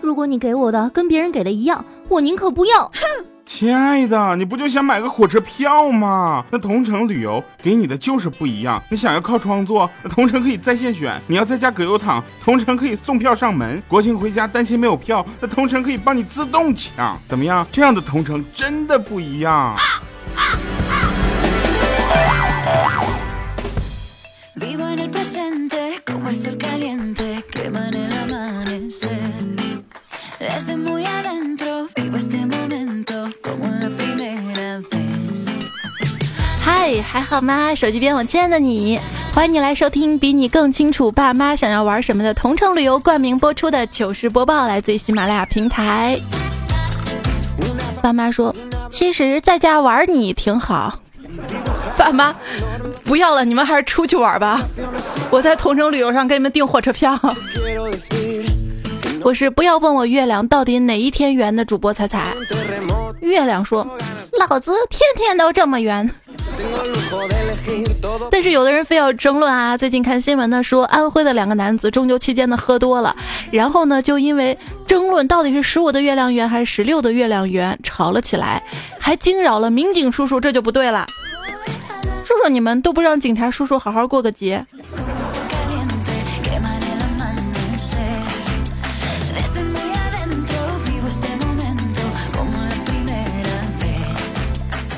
如果你给我的跟别人给的一样，我宁可不要。哼，亲爱的，你不就想买个火车票吗？那同城旅游给你的就是不一样。你想要靠窗坐，同城可以在线选；你要在家葛优躺，同城可以送票上门。国庆回家担心没有票，那同城可以帮你自动抢。怎么样？这样的同城真的不一样。嗨，还好吗？手机边我亲爱的你，欢迎你来收听比你更清楚爸妈想要玩什么的同城旅游冠名播出的糗事播报，来自喜马拉雅平台。爸妈说，其实在家玩你挺好。爸妈，不要了，你们还是出去玩吧。我在同城旅游上给你们订火车票。我是不要问我月亮到底哪一天圆的主播彩彩。月亮说，老子天天都这么圆。但是有的人非要争论啊！最近看新闻呢，说安徽的两个男子中秋期间呢喝多了，然后呢就因为争论到底是十五的月亮圆还是十六的月亮圆吵了起来，还惊扰了民警叔叔，这就不对了。叔叔，你们都不让警察叔叔好好过个节。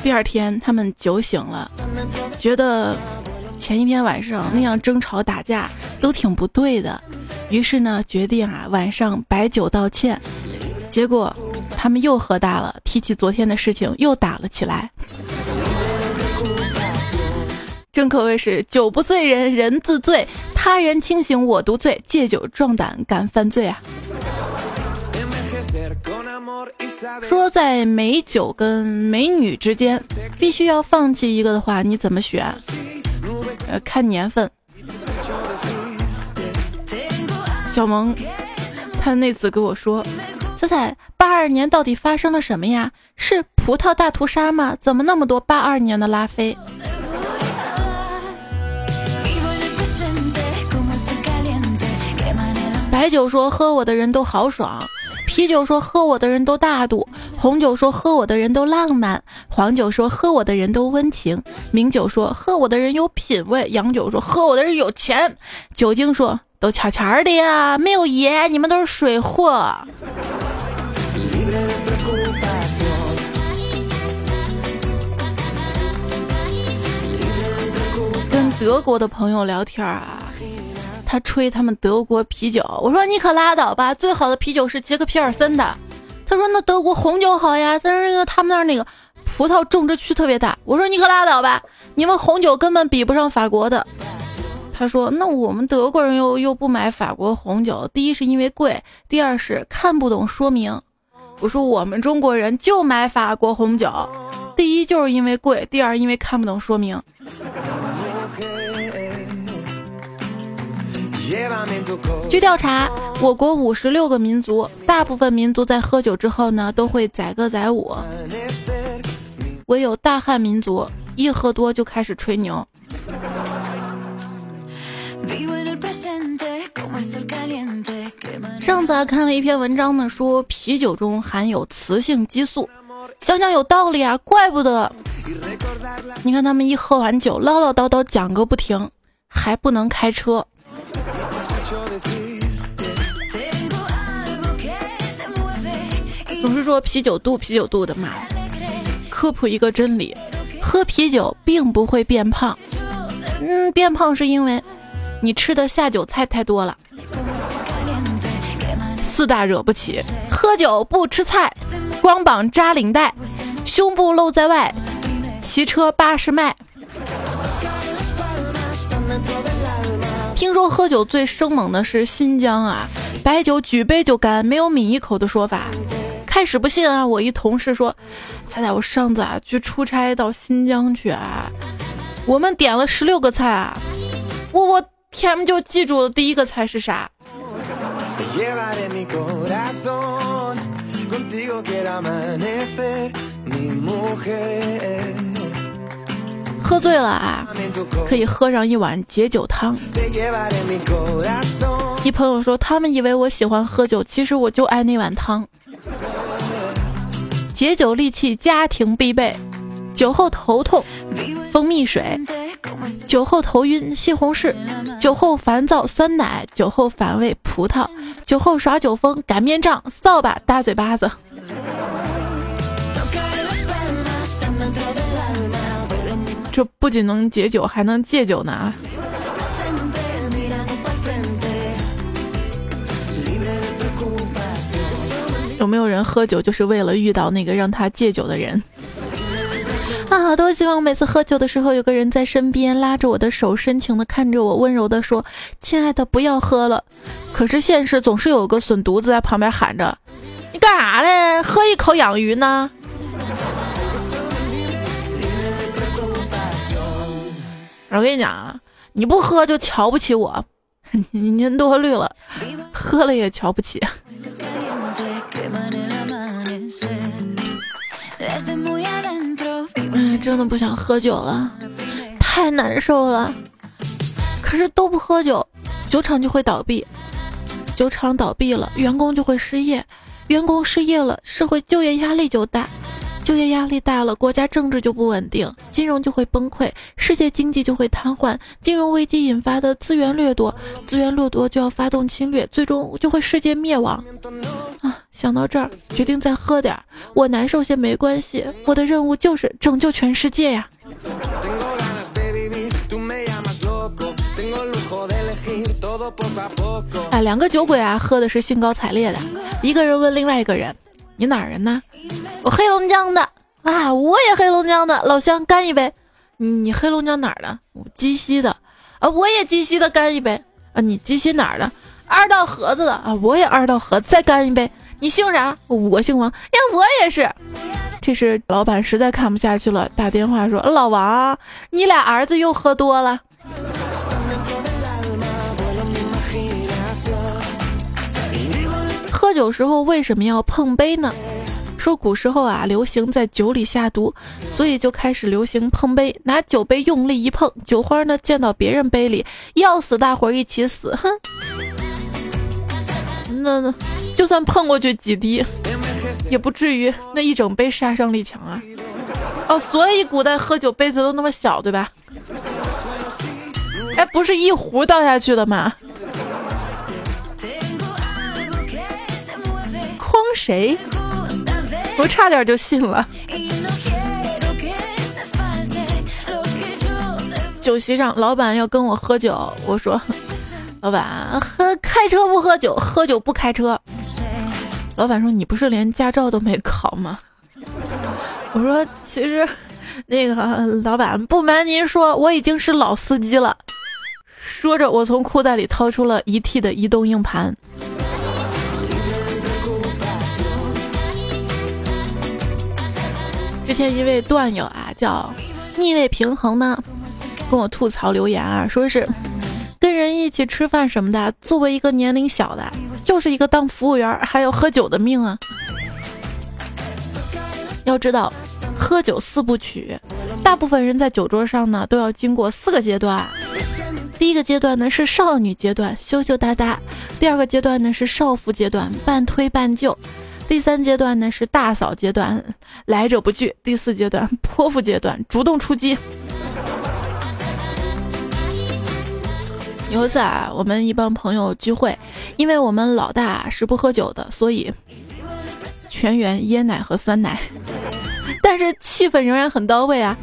第二天，他们酒醒了，觉得前一天晚上那样争吵打架都挺不对的，于是呢，决定啊晚上摆酒道歉。结果他们又喝大了，提起昨天的事情又打了起来。真可谓是酒不醉人人自醉，他人清醒我独醉，借酒壮胆敢犯罪啊！说在美酒跟美女之间，必须要放弃一个的话，你怎么选？呃，看年份。小萌，他那次跟我说：“彩彩，八二年到底发生了什么呀？是葡萄大屠杀吗？怎么那么多八二年的拉菲？”白酒说：“喝我的人都豪爽。”啤酒说喝我的人都大度，红酒说喝我的人都浪漫，黄酒说喝我的人都温情，名酒说喝我的人有品味，洋酒说喝我的人有钱，酒精说都悄悄的呀，没有爷，你们都是水货。跟德国的朋友聊天啊。他吹他们德国啤酒，我说你可拉倒吧，最好的啤酒是杰克皮尔森的。他说那德国红酒好呀，但是那个他们那儿那个葡萄种植区特别大。我说你可拉倒吧，你们红酒根本比不上法国的。他说那我们德国人又又不买法国红酒，第一是因为贵，第二是看不懂说明。我说我们中国人就买法国红酒，第一就是因为贵，第二因为看不懂说明。据调查，我国五十六个民族，大部分民族在喝酒之后呢，都会载歌载舞，唯有大汉民族一喝多就开始吹牛。上次还看了一篇文章呢，说啤酒中含有雌性激素，想想有道理啊，怪不得。你看他们一喝完酒，唠唠叨叨讲个不停，还不能开车。总是说啤酒肚啤酒肚的嘛，科普一个真理：喝啤酒并不会变胖。嗯，变胖是因为你吃的下酒菜太多了。四大惹不起：喝酒不吃菜，光膀扎领带，胸部露在外，骑车八十迈。听说喝酒最生猛的是新疆啊，白酒举杯就干，没有抿一口的说法。开始不信啊，我一同事说，猜猜我上次啊去出差到新疆去啊，我们点了十六个菜啊，我我天就记住了第一个菜是啥。喝醉了啊，可以喝上一碗解酒汤。一朋友说他们以为我喜欢喝酒，其实我就爱那碗汤。解酒利器，家庭必备。酒后头痛，蜂蜜水；酒后头晕，西红柿；酒后烦躁，酸奶；酒后反胃，葡萄；酒后耍酒疯，擀面杖、扫把、大嘴巴子。这不仅能解酒，还能戒酒呢！有没有人喝酒就是为了遇到那个让他戒酒的人？啊，多希望每次喝酒的时候有个人在身边拉着我的手，深情的看着我，温柔的说：“亲爱的，不要喝了。”可是现实总是有个损犊子在旁边喊着：“你干啥嘞？喝一口养鱼呢？”我跟你讲啊，你不喝就瞧不起我，您多虑了，喝了也瞧不起。哎，真的不想喝酒了，太难受了。可是都不喝酒，酒厂就会倒闭，酒厂倒闭了，员工就会失业，员工失业了，社会就业压力就大。就业压力大了，国家政治就不稳定，金融就会崩溃，世界经济就会瘫痪。金融危机引发的资源掠夺，资源掠夺就要发动侵略，最终就会世界灭亡。啊，想到这儿，决定再喝点儿。我难受些没关系，我的任务就是拯救全世界呀！哎，两个酒鬼啊，喝的是兴高采烈的。一个人问另外一个人：“你哪儿人呢？”我黑龙江的啊，我也黑龙江的，老乡干一杯。你你黑龙江哪儿的？鸡西的啊，我也鸡西的，干一杯啊。你鸡西哪儿的？二道河子的啊，我也二道河，再干一杯。你姓啥？我姓王呀，我也是。这时老板实在看不下去了，打电话说：“老王，你俩儿子又喝多了。”喝酒时候为什么要碰杯呢？说古时候啊，流行在酒里下毒，所以就开始流行碰杯，拿酒杯用力一碰，酒花呢溅到别人杯里，要死大伙一起死，哼。那那就算碰过去几滴，也不至于那一整杯杀伤力强啊。哦，所以古代喝酒杯子都那么小，对吧？哎，不是一壶倒下去的吗？诓谁？我差点就信了。酒席上，老板要跟我喝酒，我说：“老板，喝开车不喝酒，喝酒不开车。”老板说：“你不是连驾照都没考吗？” 我说：“其实，那个老板，不瞒您说，我已经是老司机了。”说着，我从裤袋里掏出了一 T 的移动硬盘。之前一位段友啊，叫逆位平衡呢，跟我吐槽留言啊，说是跟人一起吃饭什么的，作为一个年龄小的，就是一个当服务员还有喝酒的命啊。要知道，喝酒四部曲，大部分人在酒桌上呢，都要经过四个阶段。第一个阶段呢是少女阶段，羞羞答答；第二个阶段呢是少妇阶段，半推半就。第三阶段呢是大嫂阶段，来者不拒；第四阶段泼妇阶段，主动出击。有一次啊，我们一帮朋友聚会，因为我们老大是不喝酒的，所以全员椰奶和酸奶，但是气氛仍然很到位啊。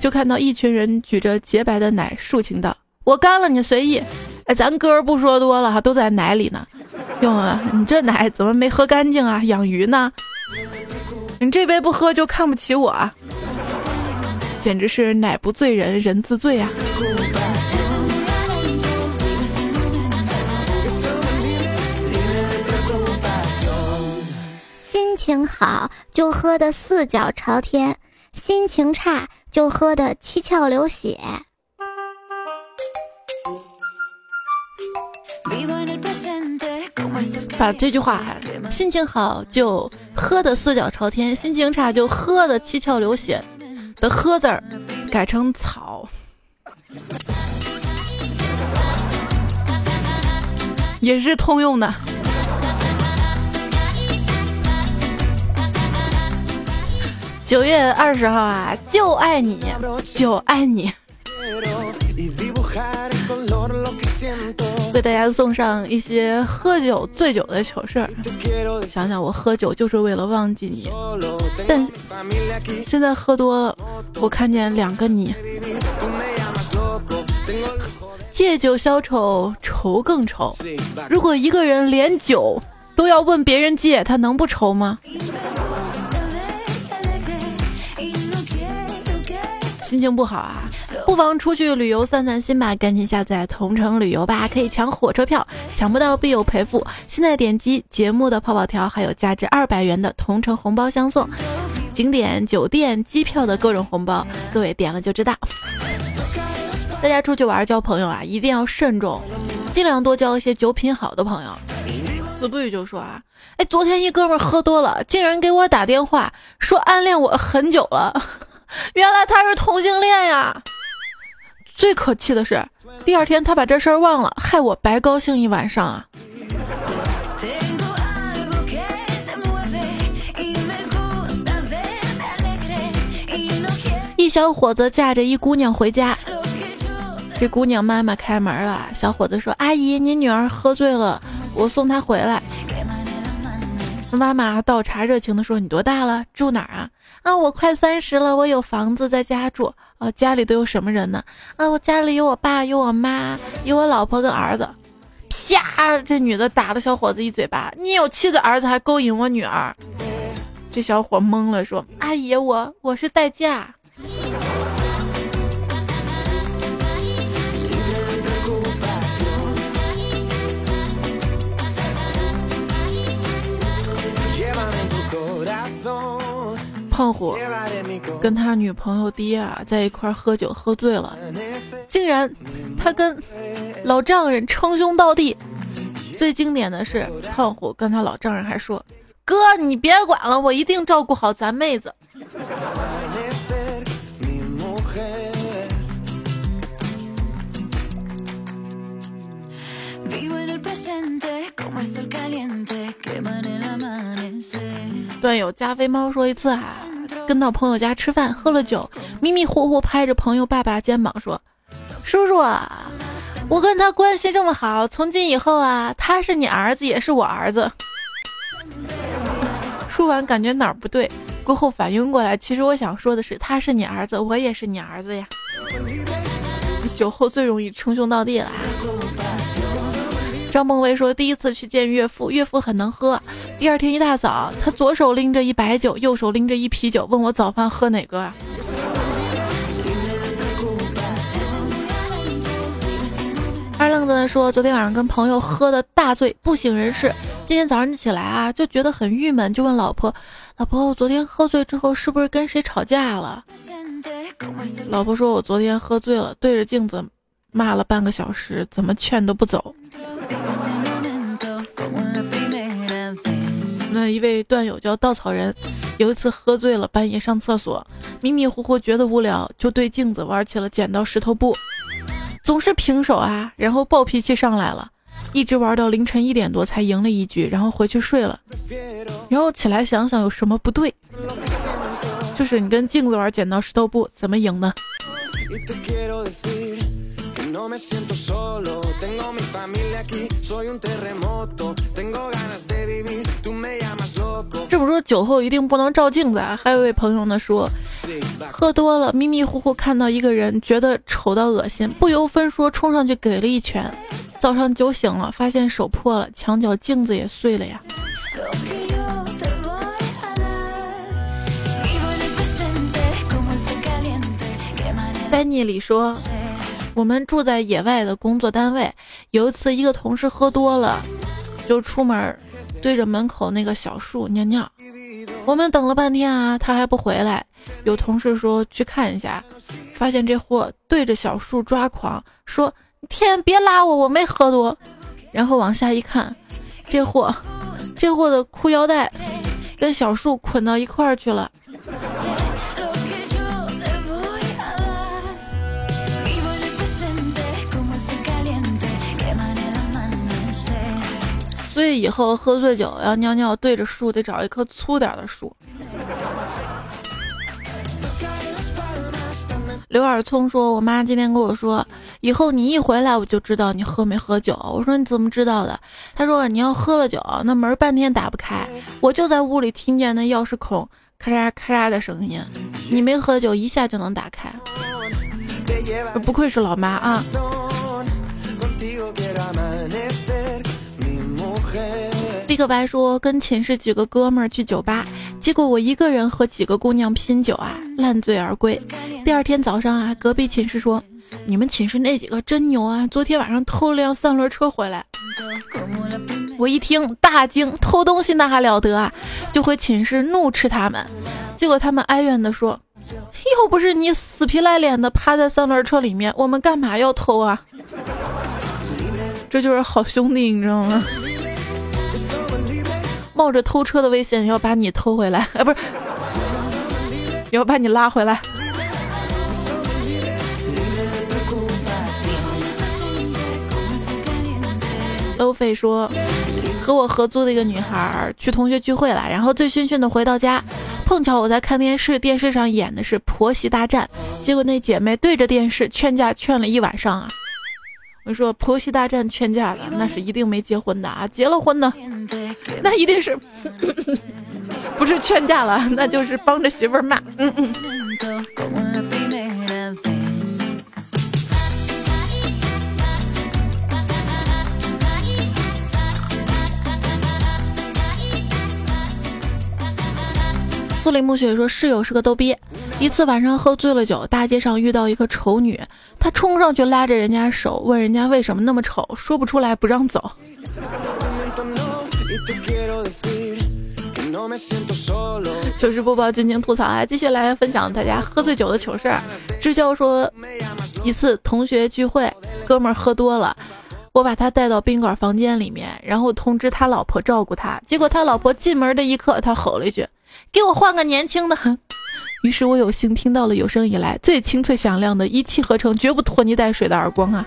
就看到一群人举着洁白的奶，竖情道：“我干了，你随意。”哎，咱哥不说多了哈，都在奶里呢。哟啊，你这奶怎么没喝干净啊？养鱼呢？你这杯不喝就看不起我啊？简直是奶不醉人人自醉啊！心情好就喝的四脚朝天，心情差就喝的七窍流血。把这句话，心情好就喝的四脚朝天，心情差就喝的七窍流血的“喝”字儿改成草。也是通用的。九月二十号啊，就爱你，就爱你。为大家送上一些喝酒醉酒的糗事儿。想想我喝酒就是为了忘记你，但现在喝多了，我看见两个你。借酒消愁，愁更愁。如果一个人连酒都要问别人借，他能不愁吗？心情不好啊，不妨出去旅游散散心吧。赶紧下载同城旅游吧，可以抢火车票，抢不到必有赔付。现在点击节目的泡泡条，还有价值二百元的同城红包相送，景点、酒店、机票的各种红包，各位点了就知道。大家出去玩交朋友啊，一定要慎重，尽量多交一些酒品好的朋友。子不语就说啊，哎，昨天一哥们喝多了，竟然给我打电话说暗恋我很久了。原来他是同性恋呀！最可气的是，第二天他把这事儿忘了，害我白高兴一晚上啊！一小伙子架着一姑娘回家，这姑娘妈妈开门了，小伙子说：“阿姨，你女儿喝醉了，我送她回来。”妈妈倒茶热情的说：“你多大了？住哪儿啊？”啊，我快三十了，我有房子在家住。啊，家里都有什么人呢？啊，我家里有我爸，有我妈，有我老婆跟儿子。啪！这女的打了小伙子一嘴巴。你有妻子儿子还勾引我女儿？这小伙懵了，说：“阿姨，我我是代驾。”胖虎跟他女朋友爹啊在一块喝酒，喝醉了，竟然他跟老丈人称兄道弟。最经典的是，胖虎跟他老丈人还说：“哥，你别管了，我一定照顾好咱妹子。”段友加菲猫说一次啊，跟到朋友家吃饭，喝了酒，迷迷糊糊拍着朋友爸爸肩膀说：“叔叔，啊，我跟他关系这么好，从今以后啊，他是你儿子，也是我儿子。”说完感觉哪儿不对，过后反应过来，其实我想说的是，他是你儿子，我也是你儿子呀。酒后最容易称兄道弟了。张梦薇说：“第一次去见岳父，岳父很能喝。第二天一大早，他左手拎着一白酒，右手拎着一啤酒，问我早饭喝哪个啊？”二愣子呢说：“昨天晚上跟朋友喝的大醉，不省人事。今天早上起来啊，就觉得很郁闷，就问老婆：‘老婆，我昨天喝醉之后是不是跟谁吵架了？’老婆说：‘我昨天喝醉了，对着镜子。’”骂了半个小时，怎么劝都不走。那一位段友叫稻草人，有一次喝醉了，半夜上厕所，迷迷糊糊觉得无聊，就对镜子玩起了剪刀石头布，总是平手啊，然后暴脾气上来了，一直玩到凌晨一点多才赢了一局，然后回去睡了。然后起来想想有什么不对，就是你跟镜子玩剪刀石头布，怎么赢呢？这么说酒后一定不能照镜子啊！还有一位朋友呢说，喝多了迷迷糊糊看到一个人，觉得丑到恶心，不由分说冲上去给了一拳。早上酒醒了，发现手破了，墙角镜子也碎了呀。丹尼里说。我们住在野外的工作单位，有一次一个同事喝多了，就出门对着门口那个小树尿尿。我们等了半天啊，他还不回来。有同事说去看一下，发现这货对着小树抓狂，说：“天，别拉我，我没喝多。”然后往下一看，这货，这货的裤腰带跟小树捆到一块儿去了。所以以后喝醉酒要尿尿对着树，得找一棵粗点的树。刘尔聪说：“我妈今天跟我说，以后你一回来我就知道你喝没喝酒。”我说：“你怎么知道的？”他说：“你要喝了酒，那门半天打不开，我就在屋里听见那钥匙孔咔嚓咔嚓的声音。你没喝酒，一下就能打开。不愧是老妈啊！”小白说：“跟寝室几个哥们儿去酒吧，结果我一个人和几个姑娘拼酒啊，烂醉而归。第二天早上啊，隔壁寝室说：‘你们寝室那几个真牛啊，昨天晚上偷了辆三轮车回来。’我一听大惊，偷东西那还了得啊！就回寝室怒斥他们，结果他们哀怨的说：‘又不是你死皮赖脸的趴在三轮车里面，我们干嘛要偷啊？’ 这就是好兄弟，你知道吗？”冒着偷车的危险要把你偷回来，啊，不是，要把你拉回来。欧菲说，和我合租的一个女孩去同学聚会了，然后醉醺醺的回到家，碰巧我在看电视，电视上演的是婆媳大战，结果那姐妹对着电视劝架劝了一晚上啊。我说婆媳大战劝架了，那是一定没结婚的啊！结了婚呢，那一定是 不是劝架了，那就是帮着媳妇儿骂。嗯嗯。苏林暮雪说室友是个逗逼。一次晚上喝醉了酒，大街上遇到一个丑女，他冲上去拉着人家手，问人家为什么那么丑，说不出来不让走。糗事播报，尽情吐槽啊！继续来分享大家喝醉酒的糗事儿。支教说，一次同学聚会，哥们儿喝多了，我把他带到宾馆房间里面，然后通知他老婆照顾他。结果他老婆进门的一刻，他吼了一句：“给我换个年轻的。”于是我有幸听到了有生以来最清脆响亮的一气呵成、绝不拖泥带水的耳光啊！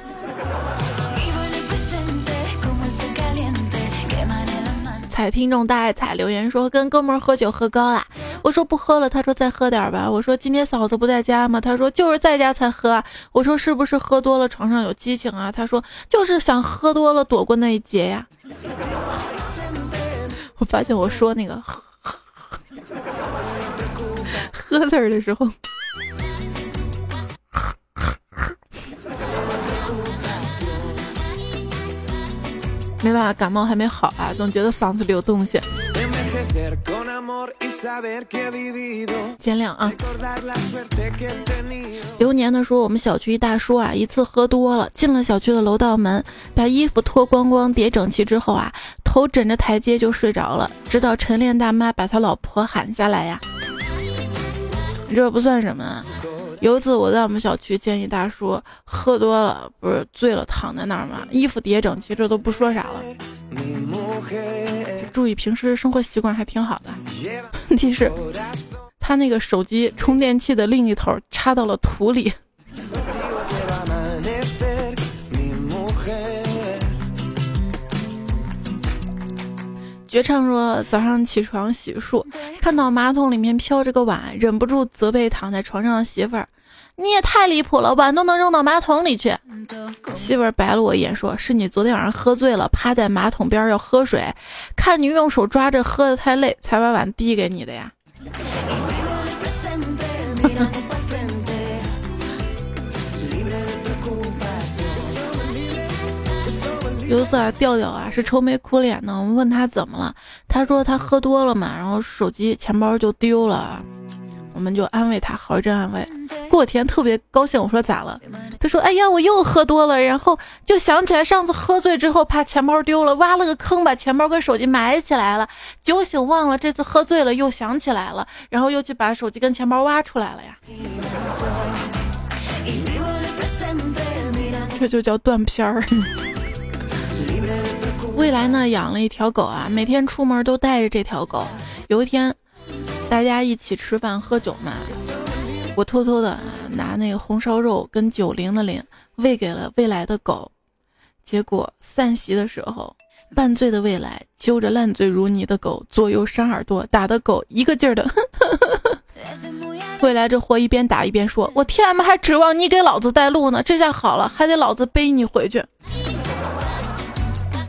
彩听众大爱彩留言说跟哥们喝酒喝高了，我说不喝了，他说再喝点吧。我说今天嫂子不在家吗？他说就是在家才喝。我说是不是喝多了床上有激情啊？他说就是想喝多了躲过那一劫呀。我发现我说那个。喝字儿的时候，没办法，感冒还没好啊，总觉得嗓子里有东西。见谅啊。流年的说，我们小区一大叔啊，一次喝多了，进了小区的楼道门，把衣服脱光光叠整齐之后啊，头枕着台阶就睡着了，直到晨练大妈把他老婆喊下来呀。这不算什么。啊有一次我在我们小区见一大叔，喝多了不是醉了，躺在那儿嘛，衣服叠整齐，这都不说啥了。注意平时生活习惯还挺好的。问题是，他那个手机充电器的另一头插到了土里。绝唱说：“早上起床洗漱，看到马桶里面飘着个碗，忍不住责备躺在床上的媳妇儿：‘你也太离谱了，碗都能扔到马桶里去。’媳妇儿白了我一眼，说是你昨天晚上喝醉了，趴在马桶边要喝水，看你用手抓着喝的太累，才把碗递给你的呀。”有一次啊，调调啊是愁眉苦脸的，我们问他怎么了，他说他喝多了嘛，然后手机钱包就丢了，我们就安慰他，好一阵安慰。过天特别高兴，我说咋了？他说哎呀，我又喝多了，然后就想起来上次喝醉之后怕钱包丢了，挖了个坑把钱包跟手机埋起来了，酒醒忘了，这次喝醉了又想起来了，然后又去把手机跟钱包挖出来了呀。这就叫断片儿。未来呢养了一条狗啊，每天出门都带着这条狗。有一天，大家一起吃饭喝酒嘛，我偷偷的拿那个红烧肉跟九零的零喂给了未来的狗。结果散席的时候，半醉的未来，揪着烂醉如泥的狗，左右扇耳朵，打的狗一个劲儿的。未来这货一边打一边说：“我 T M 还指望你给老子带路呢，这下好了，还得老子背你回去。”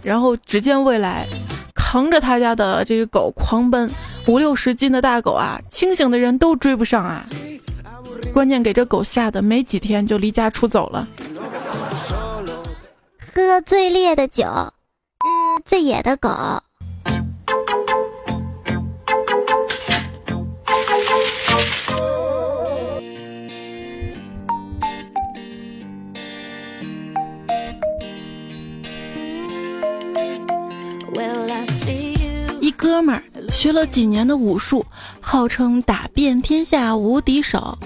然后只见未来扛着他家的这个狗狂奔，五六十斤的大狗啊，清醒的人都追不上啊！关键给这狗吓得没几天就离家出走了。喝最烈的酒，嗯最野的狗。哥们儿学了几年的武术，号称打遍天下无敌手。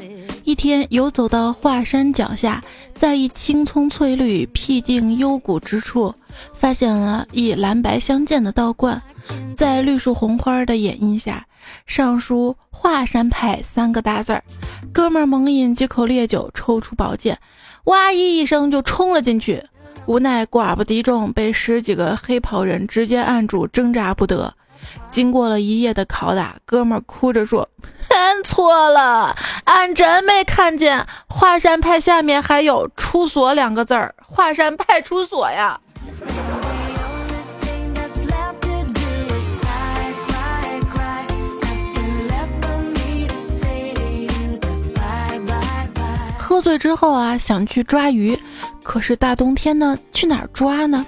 一天游走到华山脚下，在一青葱翠绿、僻静幽谷之处，发现了一蓝白相间的道观，在绿树红花的掩映下，上书“华山派”三个大字儿。哥们儿猛饮几口烈酒，抽出宝剑，哇咦一声就冲了进去。无奈寡不敌众，被十几个黑袍人直接按住，挣扎不得。经过了一夜的拷打，哥们儿哭着说：“俺 错了，俺真没看见华山派下面还有出所两个字儿，华山派出所呀。”喝醉之后啊，想去抓鱼，可是大冬天呢，去哪儿抓呢？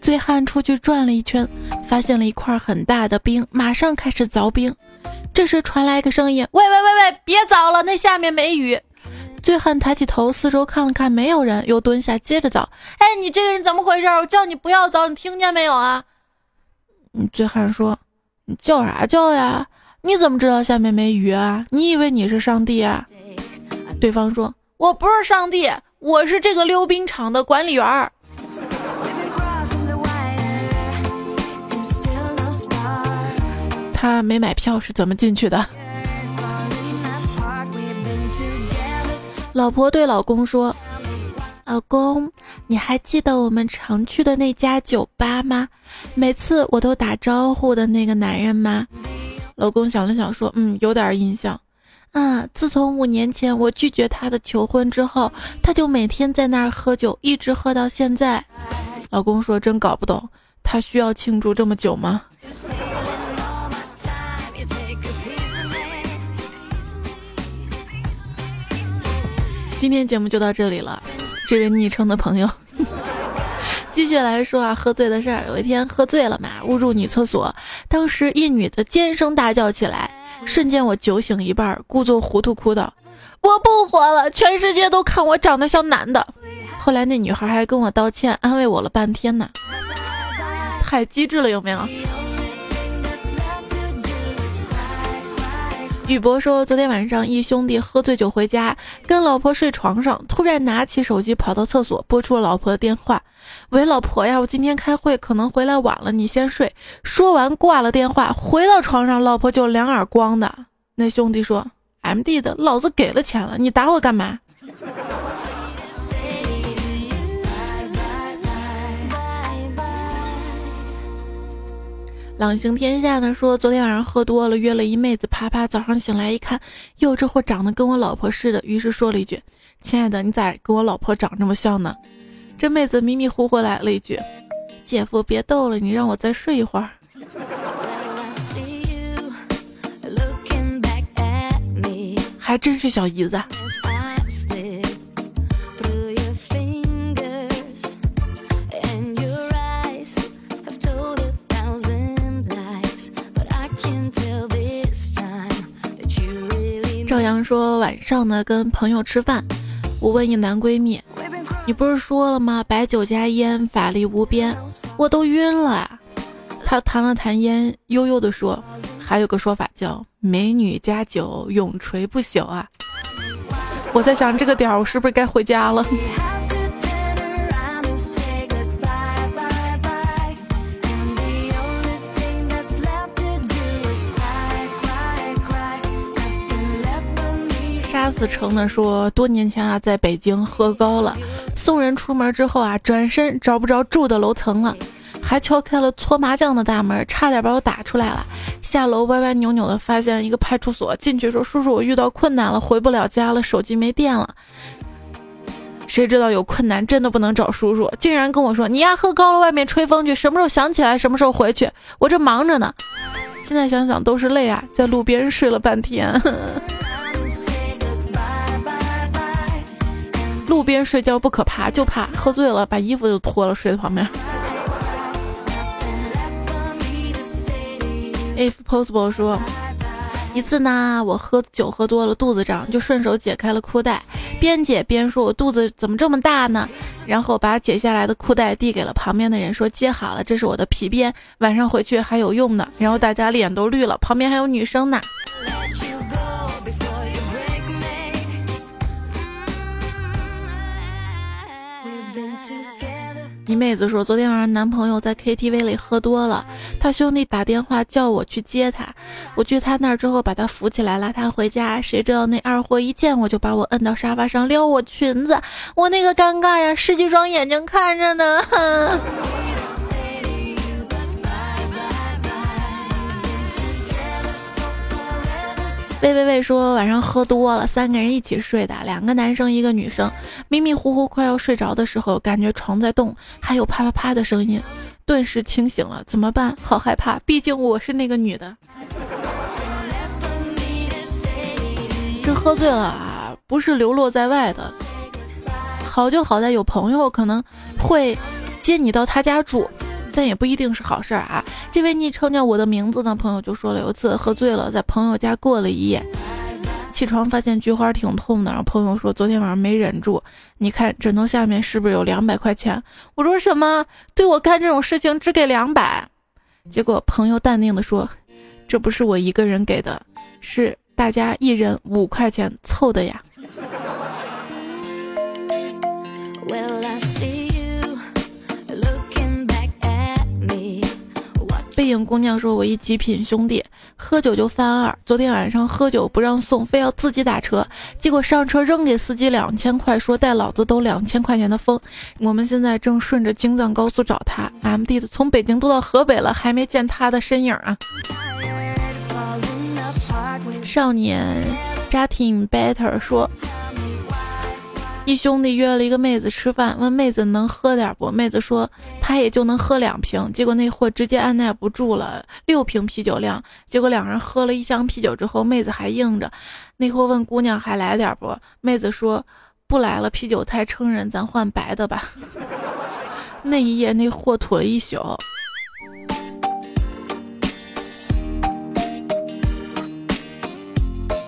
醉汉出去转了一圈，发现了一块很大的冰，马上开始凿冰。这时传来一个声音：“喂喂喂喂，别凿了，那下面没雨。”醉汉抬起头，四周看了看，没有人，又蹲下接着凿。哎，你这个人怎么回事？我叫你不要凿，你听见没有啊？醉汉说：“你叫啥叫呀？你怎么知道下面没鱼啊？你以为你是上帝啊？”对方说。我不是上帝，我是这个溜冰场的管理员他没买票是怎么进去的？老婆对老公说：“老公，你还记得我们常去的那家酒吧吗？每次我都打招呼的那个男人吗？”老公想了想说：“嗯，有点印象。”啊！自从五年前我拒绝他的求婚之后，他就每天在那儿喝酒，一直喝到现在。老公说：“真搞不懂，他需要庆祝这么久吗？”今天节目就到这里了，这位昵称的朋友，继续来说啊，喝醉的事儿。有一天喝醉了嘛，误入女厕所，当时一女的尖声大叫起来。瞬间我酒醒一半，故作糊涂哭道：“我不活了，全世界都看我长得像男的。”后来那女孩还跟我道歉，安慰我了半天呢，太机智了，有没有？宇博说，昨天晚上一兄弟喝醉酒回家，跟老婆睡床上，突然拿起手机跑到厕所，拨出了老婆的电话：“喂，老婆呀，我今天开会，可能回来晚了，你先睡。”说完挂了电话，回到床上，老婆就两耳光的。那兄弟说：“M D 的，老子给了钱了，你打我干嘛？”朗行天下呢说，昨天晚上喝多了，约了一妹子啪啪，早上醒来一看，哟，这货长得跟我老婆似的，于是说了一句：“亲爱的，你咋跟我老婆长这么像呢？”这妹子迷迷糊糊来了一句：“姐夫，别逗了，你让我再睡一会儿。”还真是小姨子。欧阳说：“晚上呢，跟朋友吃饭，我问一男闺蜜，你不是说了吗？白酒加烟，法力无边。我都晕了。”他弹了弹烟，悠悠地说：“还有个说法叫美女加酒，永垂不朽啊。”我在想，这个点儿我是不是该回家了？沙子成的说，多年前啊，在北京喝高了，送人出门之后啊，转身找不着住的楼层了。还敲开了搓麻将的大门，差点把我打出来了。下楼歪歪扭扭的发现一个派出所，进去说：“叔叔，我遇到困难了，回不了家了，手机没电了。”谁知道有困难真的不能找叔叔，竟然跟我说：“你呀，喝高了，外面吹风去，什么时候想起来什么时候回去。”我这忙着呢，现在想想都是泪啊，在路边睡了半天。路边睡觉不可怕，就怕喝醉了把衣服就脱了睡在旁边。If possible 说，一次呢，我喝酒喝多了，肚子胀，就顺手解开了裤带，边解边说：“我肚子怎么这么大呢？”然后把解下来的裤带递给了旁边的人，说：“接好了，这是我的皮鞭，晚上回去还有用的。”然后大家脸都绿了，旁边还有女生呢。一妹子说，昨天晚上男朋友在 KTV 里喝多了，他兄弟打电话叫我去接他，我去他那儿之后把他扶起来拉他回家，谁知道那二货一见我就把我摁到沙发上撩我裙子，我那个尴尬呀，十几双眼睛看着呢。喂喂喂，说晚上喝多了，三个人一起睡的，两个男生一个女生，迷迷糊糊快要睡着的时候，感觉床在动，还有啪啪啪的声音，顿时清醒了，怎么办？好害怕，毕竟我是那个女的。这喝醉了啊，不是流落在外的，好就好在有朋友可能会接你到他家住。但也不一定是好事儿啊！这位昵称叫我的名字的朋友就说了，有一次喝醉了，在朋友家过了一夜，起床发现菊花挺痛的，然后朋友说昨天晚上没忍住，你看枕头下面是不是有两百块钱？我说什么？对我干这种事情只给两百？结果朋友淡定的说，这不是我一个人给的，是大家一人五块钱凑的呀。影姑娘说：“我一极品兄弟，喝酒就犯二。昨天晚上喝酒不让送，非要自己打车，结果上车扔给司机两千块，说带老子兜两千块钱的风。我们现在正顺着京藏高速找他，M D 的从北京都到河北了，还没见他的身影啊。”少年 Justin Better 说。一兄弟约了一个妹子吃饭，问妹子能喝点不？妹子说他也就能喝两瓶。结果那货直接按耐不住了，六瓶啤酒量。结果两人喝了一箱啤酒之后，妹子还硬着。那货问姑娘还来点不？妹子说不来了，啤酒太撑人，咱换白的吧。那一夜那货吐了一宿。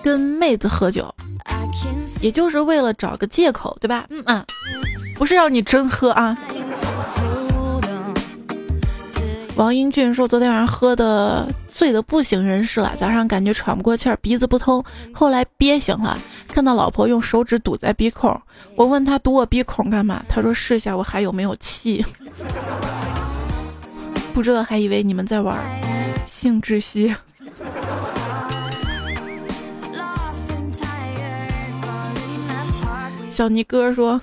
跟妹子喝酒。也就是为了找个借口，对吧？嗯嗯，不是让你真喝啊。王英俊说，昨天晚上喝的醉的不省人事了，早上感觉喘不过气儿，鼻子不通，后来憋醒了，看到老婆用手指堵在鼻孔，我问他堵我鼻孔干嘛？他说试一下我还有没有气。不知道还以为你们在玩性窒息。小尼哥说：“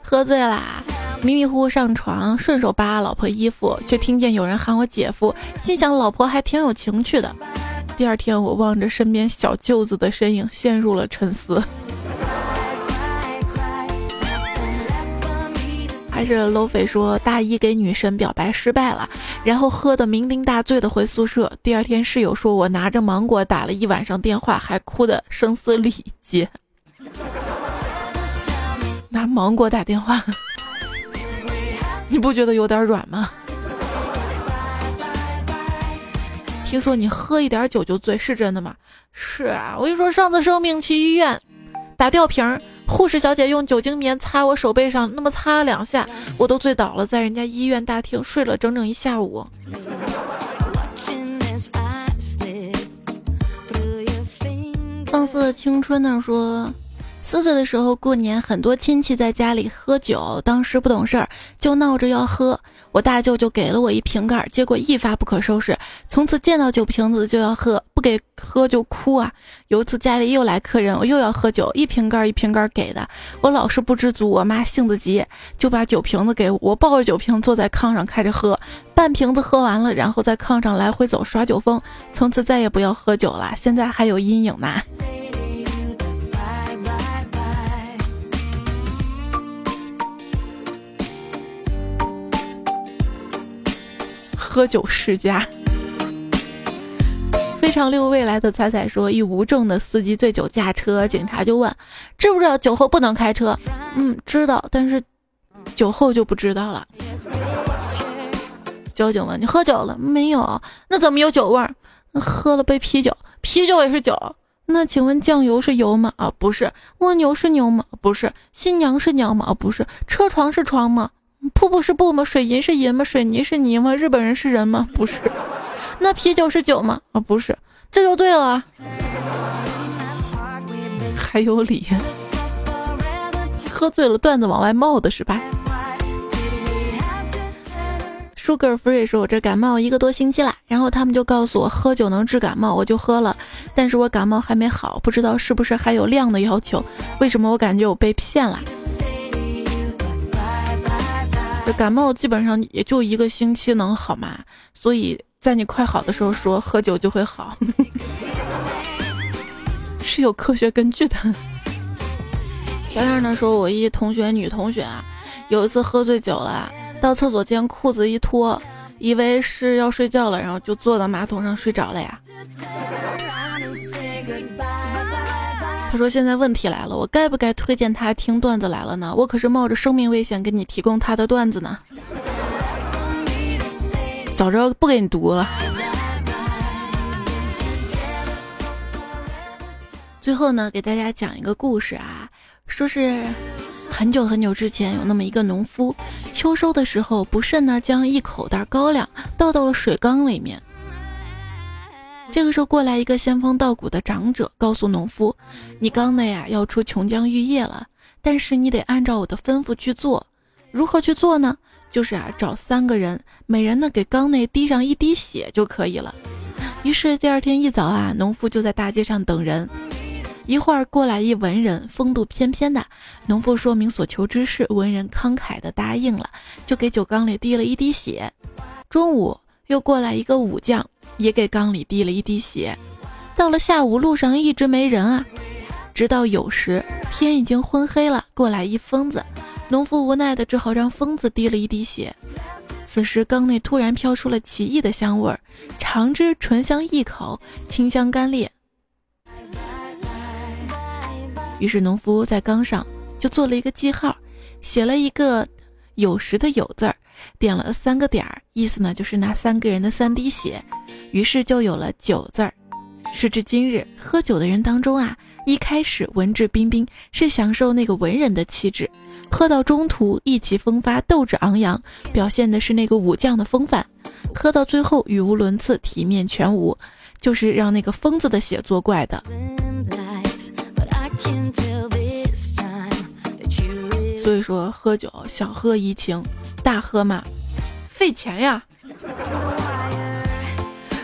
喝醉啦，迷迷糊糊上床，顺手扒老婆衣服，却听见有人喊我姐夫，心想老婆还挺有情趣的。第二天，我望着身边小舅子的身影，陷入了沉思。还是 low 飞说，大一给女神表白失败了，然后喝得酩酊大醉的回宿舍。第二天，室友说我拿着芒果打了一晚上电话，还哭得声嘶力竭。”拿芒果打电话，你不觉得有点软吗？听说你喝一点酒就醉，是真的吗？是啊，我跟你说，上次生病去医院打吊瓶，护士小姐用酒精棉擦我手背上，那么擦两下，我都醉倒了，在人家医院大厅睡了整整一下午。放肆青春呢说。四岁的时候过年，很多亲戚在家里喝酒，当时不懂事儿，就闹着要喝。我大舅就给了我一瓶盖，结果一发不可收拾，从此见到酒瓶子就要喝，不给喝就哭啊。有一次家里又来客人，我又要喝酒，一瓶盖一瓶盖给的，我老是不知足，我妈性子急，就把酒瓶子给我，我抱着酒瓶坐在炕上开着喝，半瓶子喝完了，然后在炕上来回走耍酒疯，从此再也不要喝酒了，现在还有阴影呢。喝酒世家，非常六未来的彩彩说，一无证的司机醉酒驾车，警察就问，知不知道酒后不能开车？嗯，知道，但是酒后就不知道了。交警问你喝酒了没有？那怎么有酒味儿？喝了杯啤酒，啤酒也是酒。那请问酱油是油吗？啊，不是。蜗牛是牛吗？不是。新娘是娘吗？啊，不是。车床是床吗？瀑布是布吗？水银是银吗？水泥是泥吗？日本人是人吗？不是。那啤酒是酒吗？啊，不是。这就对了。还有理。喝醉了段子往外冒的是吧？Sugar Free 说：“我这感冒一个多星期了，然后他们就告诉我喝酒能治感冒，我就喝了。但是我感冒还没好，不知道是不是还有量的要求？为什么我感觉我被骗了？”这感冒基本上也就一个星期能好嘛，所以在你快好的时候说喝酒就会好，是有科学根据的。小样呢说，我一同学女同学啊，有一次喝醉酒了，到厕所间裤子一脱，以为是要睡觉了，然后就坐到马桶上睡着了呀。他说：“现在问题来了，我该不该推荐他听段子来了呢？我可是冒着生命危险给你提供他的段子呢。早知道不给你读了。最后呢，给大家讲一个故事啊，说是很久很久之前，有那么一个农夫，秋收的时候不慎呢，将一口袋高粱倒到了水缸里面。”这个时候过来一个仙风道骨的长者，告诉农夫：“你缸内啊要出琼浆玉液了，但是你得按照我的吩咐去做。如何去做呢？就是啊找三个人，每人呢给缸内滴上一滴血就可以了。”于是第二天一早啊，农夫就在大街上等人。一会儿过来一文人，风度翩翩的。农夫说明所求之事，文人慷慨的答应了，就给酒缸里滴了一滴血。中午又过来一个武将。也给缸里滴了一滴血。到了下午，路上一直没人啊，直到有时天已经昏黑了，过来一疯子，农夫无奈的只好让疯子滴了一滴血。此时缸内突然飘出了奇异的香味儿，尝之醇香一口，清香甘冽。于是农夫在缸上就做了一个记号，写了一个“有时”的“有”字儿，点了三个点儿，意思呢就是那三个人的三滴血。于是就有了酒字儿。时至今日，喝酒的人当中啊，一开始文质彬彬，是享受那个文人的气质；喝到中途意气风发，斗志昂扬，表现的是那个武将的风范；喝到最后语无伦次，体面全无，就是让那个疯子的血作怪的。所以说，喝酒小喝怡情，大喝嘛，费钱呀。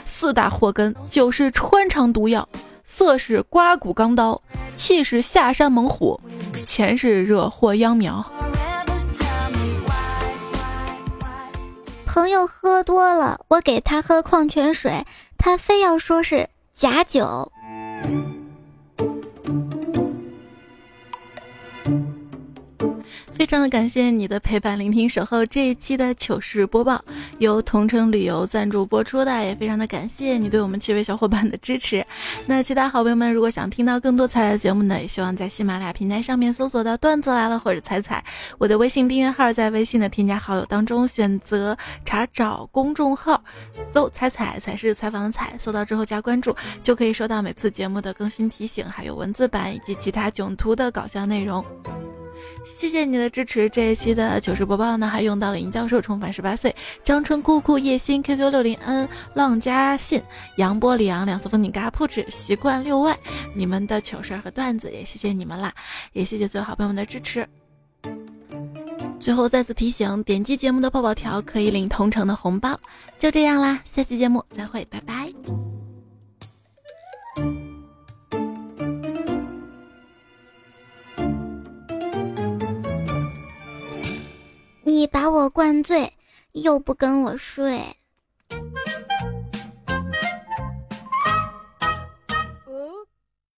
四大祸根：酒是穿肠毒药，色是刮骨钢刀，气是下山猛虎，钱是惹祸秧苗。朋友喝多了，我给他喝矿泉水，他非要说是假酒。非常的感谢你的陪伴、聆听、守候。这一期的糗事播报由同城旅游赞助播出的，也非常的感谢你对我们七位小伙伴的支持。那其他好朋友们，如果想听到更多彩彩的节目呢，也希望在喜马拉雅平台上面搜索到“段子来了”或者“彩彩”。我的微信订阅号在微信的添加好友当中选择查找公众号，搜“彩彩”才是采访的“彩”，搜到之后加关注，就可以收到每次节目的更新提醒，还有文字版以及其他囧图的搞笑内容。谢谢你的支持，这一期的糗事播报呢，还用到了尹教授重返十八岁、张春姑姑、叶欣、QQ 六零 N、浪家信、杨波、李昂、两色风景、嘎铺纸、习惯六万，你们的糗事和段子也谢谢你们啦，也谢谢所有好朋友们的支持。最后再次提醒，点击节目的泡泡条可以领同城的红包。就这样啦，下期节目再会，拜拜。你把我灌醉又不跟我睡。